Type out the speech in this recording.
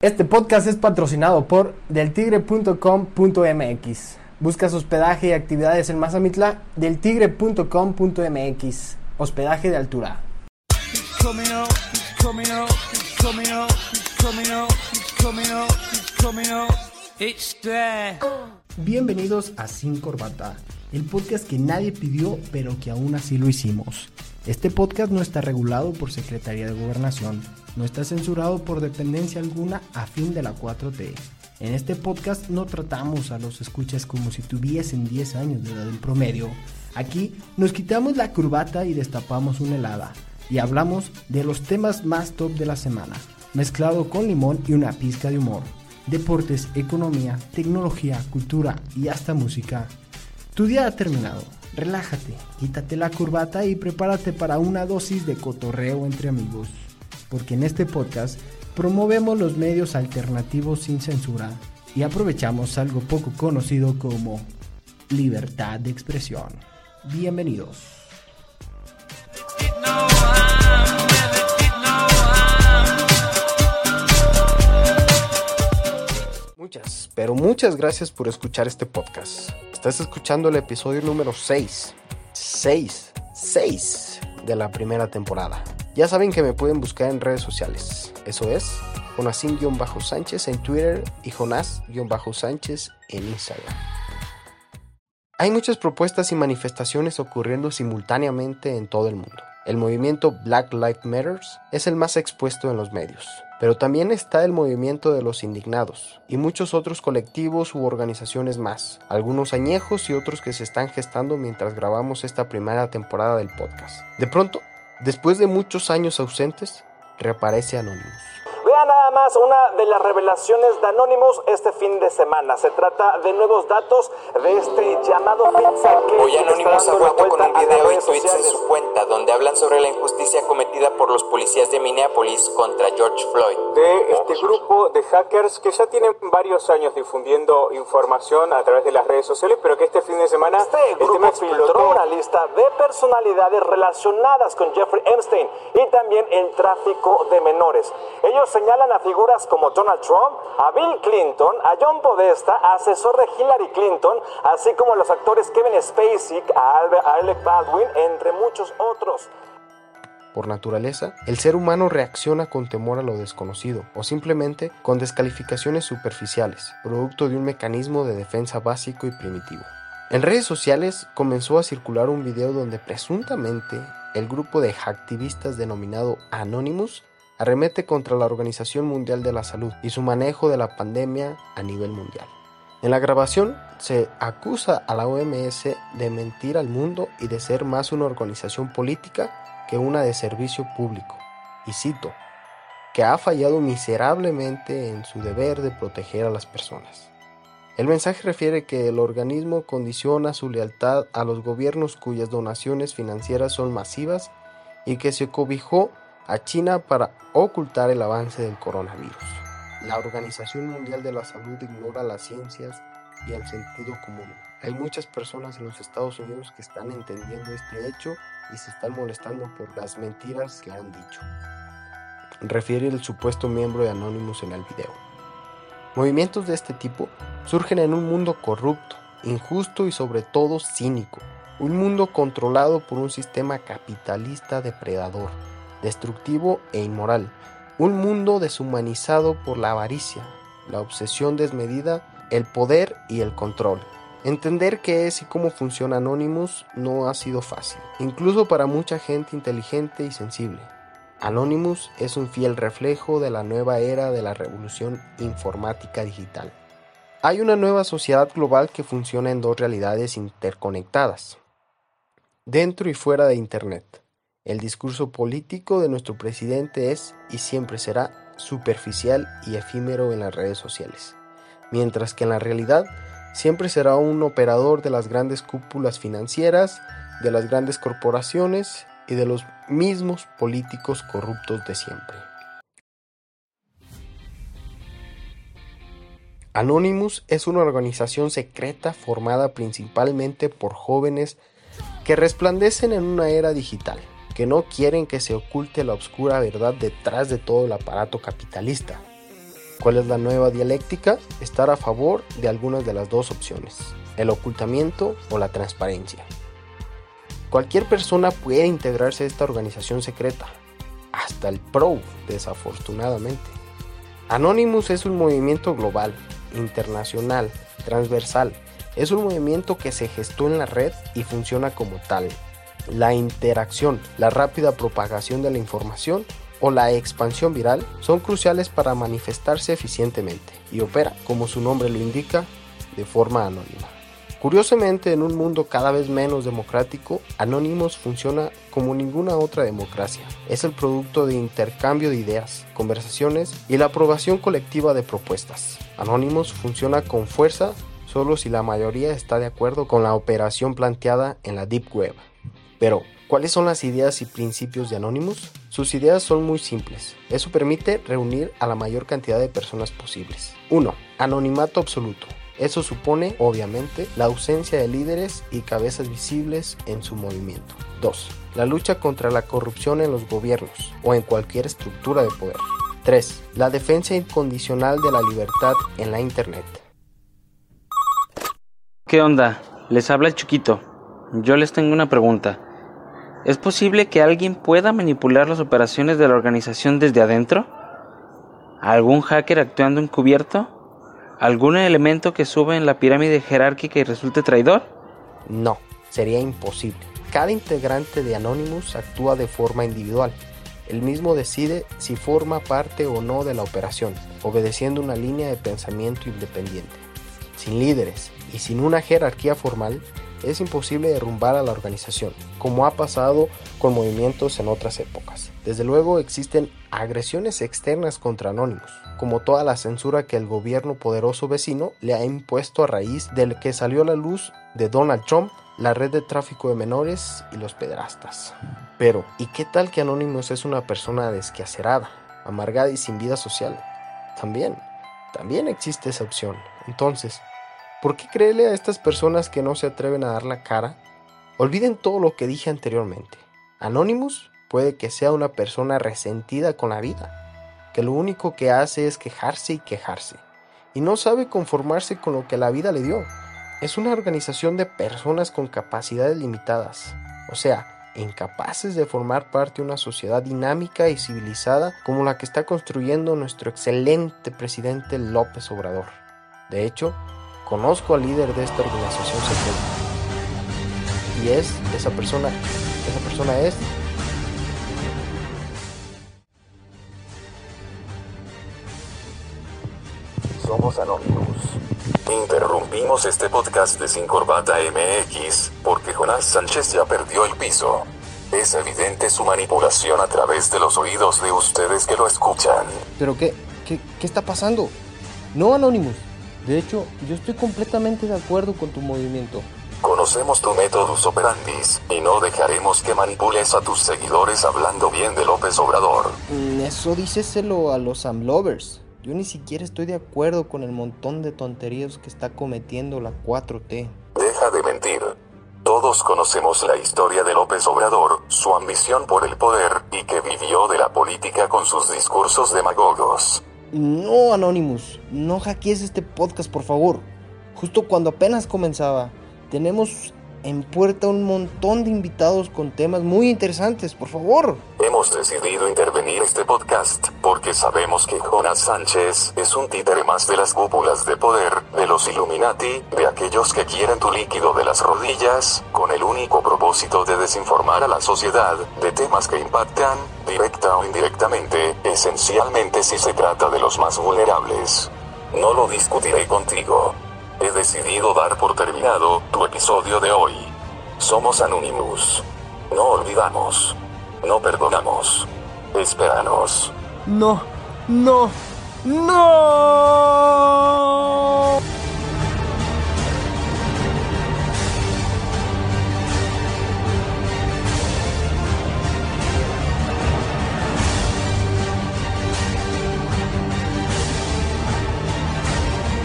Este podcast es patrocinado por deltigre.com.mx. Buscas hospedaje y actividades en Mazamitla, deltigre.com.mx. Hospedaje de altura. Bienvenidos a Sin Corbata, el podcast que nadie pidió pero que aún así lo hicimos. Este podcast no está regulado por Secretaría de Gobernación, no está censurado por dependencia alguna a fin de la 4T. En este podcast no tratamos a los escuchas como si tuviesen 10 años de edad en promedio. Aquí nos quitamos la curvata y destapamos una helada y hablamos de los temas más top de la semana, mezclado con limón y una pizca de humor. Deportes, economía, tecnología, cultura y hasta música. Tu día ha terminado relájate, quítate la corbata y prepárate para una dosis de cotorreo entre amigos, porque en este podcast promovemos los medios alternativos sin censura y aprovechamos algo poco conocido como libertad de expresión. Bienvenidos. Muchas, pero muchas gracias por escuchar este podcast. Estás escuchando el episodio número 6. 6. 6 de la primera temporada. Ya saben que me pueden buscar en redes sociales. Eso es Jonasín-Sánchez en Twitter y Jonás-Sánchez en Instagram. Hay muchas propuestas y manifestaciones ocurriendo simultáneamente en todo el mundo. El movimiento Black Lives Matter es el más expuesto en los medios. Pero también está el movimiento de los indignados y muchos otros colectivos u organizaciones más, algunos añejos y otros que se están gestando mientras grabamos esta primera temporada del podcast. De pronto, después de muchos años ausentes, reaparece Anonymous más una de las revelaciones de Anonymous este fin de semana. Se trata de nuevos datos de este llamado pizza Hoy Anonymous ha vuelto con un video y tweets en su cuenta donde hablan sobre la injusticia cometida por los policías de Minneapolis contra George Floyd. De este grupo de hackers que ya tienen varios años difundiendo información a través de las redes sociales, pero que este fin de semana este, grupo explotó una lista de personalidades relacionadas con Jeffrey Epstein y también el tráfico de menores. Ellos señalan señalan a figuras como Donald Trump, a Bill Clinton, a John Podesta, asesor de Hillary Clinton, así como a los actores Kevin Spacey, a Alec Baldwin, entre muchos otros. Por naturaleza, el ser humano reacciona con temor a lo desconocido o simplemente con descalificaciones superficiales, producto de un mecanismo de defensa básico y primitivo. En redes sociales comenzó a circular un video donde presuntamente el grupo de activistas denominado Anonymous arremete contra la Organización Mundial de la Salud y su manejo de la pandemia a nivel mundial. En la grabación se acusa a la OMS de mentir al mundo y de ser más una organización política que una de servicio público. Y cito, que ha fallado miserablemente en su deber de proteger a las personas. El mensaje refiere que el organismo condiciona su lealtad a los gobiernos cuyas donaciones financieras son masivas y que se cobijó a China para ocultar el avance del coronavirus. La Organización Mundial de la Salud ignora las ciencias y el sentido común. Hay muchas personas en los Estados Unidos que están entendiendo este hecho y se están molestando por las mentiras que han dicho. Refiere el supuesto miembro de Anonymous en el video. Movimientos de este tipo surgen en un mundo corrupto, injusto y sobre todo cínico. Un mundo controlado por un sistema capitalista depredador destructivo e inmoral, un mundo deshumanizado por la avaricia, la obsesión desmedida, el poder y el control. Entender qué es y cómo funciona Anonymous no ha sido fácil, incluso para mucha gente inteligente y sensible. Anonymous es un fiel reflejo de la nueva era de la revolución informática digital. Hay una nueva sociedad global que funciona en dos realidades interconectadas, dentro y fuera de Internet. El discurso político de nuestro presidente es y siempre será superficial y efímero en las redes sociales, mientras que en la realidad siempre será un operador de las grandes cúpulas financieras, de las grandes corporaciones y de los mismos políticos corruptos de siempre. Anonymous es una organización secreta formada principalmente por jóvenes que resplandecen en una era digital que no quieren que se oculte la oscura verdad detrás de todo el aparato capitalista. ¿Cuál es la nueva dialéctica? Estar a favor de algunas de las dos opciones, el ocultamiento o la transparencia. Cualquier persona puede integrarse a esta organización secreta, hasta el PRO, desafortunadamente. Anonymous es un movimiento global, internacional, transversal. Es un movimiento que se gestó en la red y funciona como tal. La interacción, la rápida propagación de la información o la expansión viral son cruciales para manifestarse eficientemente y opera, como su nombre lo indica, de forma anónima. Curiosamente, en un mundo cada vez menos democrático, Anonymous funciona como ninguna otra democracia. Es el producto de intercambio de ideas, conversaciones y la aprobación colectiva de propuestas. Anonymous funciona con fuerza solo si la mayoría está de acuerdo con la operación planteada en la Deep Web. Pero, ¿cuáles son las ideas y principios de Anonymous? Sus ideas son muy simples. Eso permite reunir a la mayor cantidad de personas posibles. 1. Anonimato absoluto. Eso supone, obviamente, la ausencia de líderes y cabezas visibles en su movimiento. 2. La lucha contra la corrupción en los gobiernos o en cualquier estructura de poder. 3. La defensa incondicional de la libertad en la Internet. ¿Qué onda? Les habla el chiquito. Yo les tengo una pregunta. ¿Es posible que alguien pueda manipular las operaciones de la organización desde adentro? ¿Algún hacker actuando encubierto? ¿Algún elemento que sube en la pirámide jerárquica y resulte traidor? No, sería imposible. Cada integrante de Anonymous actúa de forma individual. Él mismo decide si forma parte o no de la operación, obedeciendo una línea de pensamiento independiente. Sin líderes y sin una jerarquía formal, es imposible derrumbar a la organización, como ha pasado con movimientos en otras épocas. Desde luego existen agresiones externas contra Anonymous, como toda la censura que el gobierno poderoso vecino le ha impuesto a raíz del que salió a la luz de Donald Trump, la red de tráfico de menores y los pederastas. Pero, ¿y qué tal que Anonymous es una persona desquacerada, amargada y sin vida social? También, también existe esa opción. Entonces, ¿por qué creerle a estas personas que no se atreven a dar la cara? Olviden todo lo que dije anteriormente. Anonymous puede que sea una persona resentida con la vida, que lo único que hace es quejarse y quejarse, y no sabe conformarse con lo que la vida le dio. Es una organización de personas con capacidades limitadas, o sea, incapaces de formar parte de una sociedad dinámica y civilizada como la que está construyendo nuestro excelente presidente López Obrador. De hecho, conozco al líder de esta organización secreta. Y es esa persona, esa persona es Somos Anonymous. Interrumpimos este podcast de Sin Corbata MX porque Jonás Sánchez ya perdió el piso. Es evidente su manipulación a través de los oídos de ustedes que lo escuchan. ¿Pero qué? ¿Qué, qué está pasando? No, Anonymous. De hecho, yo estoy completamente de acuerdo con tu movimiento. Conocemos tu métodos operandis y no dejaremos que manipules a tus seguidores hablando bien de López Obrador. Mm, Eso díceselo a los Amlovers. Yo ni siquiera estoy de acuerdo con el montón de tonterías que está cometiendo la 4T. Deja de mentir. Todos conocemos la historia de López Obrador, su ambición por el poder y que vivió de la política con sus discursos demagogos. No, Anonymous, no hackees este podcast, por favor. Justo cuando apenas comenzaba, tenemos en puerta un montón de invitados con temas muy interesantes, por favor. Hemos decidido intervenir este podcast porque sabemos que Jonas Sánchez es un títere más de las cúpulas de poder, de los Illuminati, de aquellos que quieren tu líquido de las rodillas, con el único propósito de desinformar a la sociedad de temas que impactan, directa o indirectamente, esencialmente si se trata de los más vulnerables. No lo discutiré contigo. He decidido dar por terminado tu episodio de hoy. Somos Anonymous. No olvidamos. No perdonamos. Espéranos. No, no, no.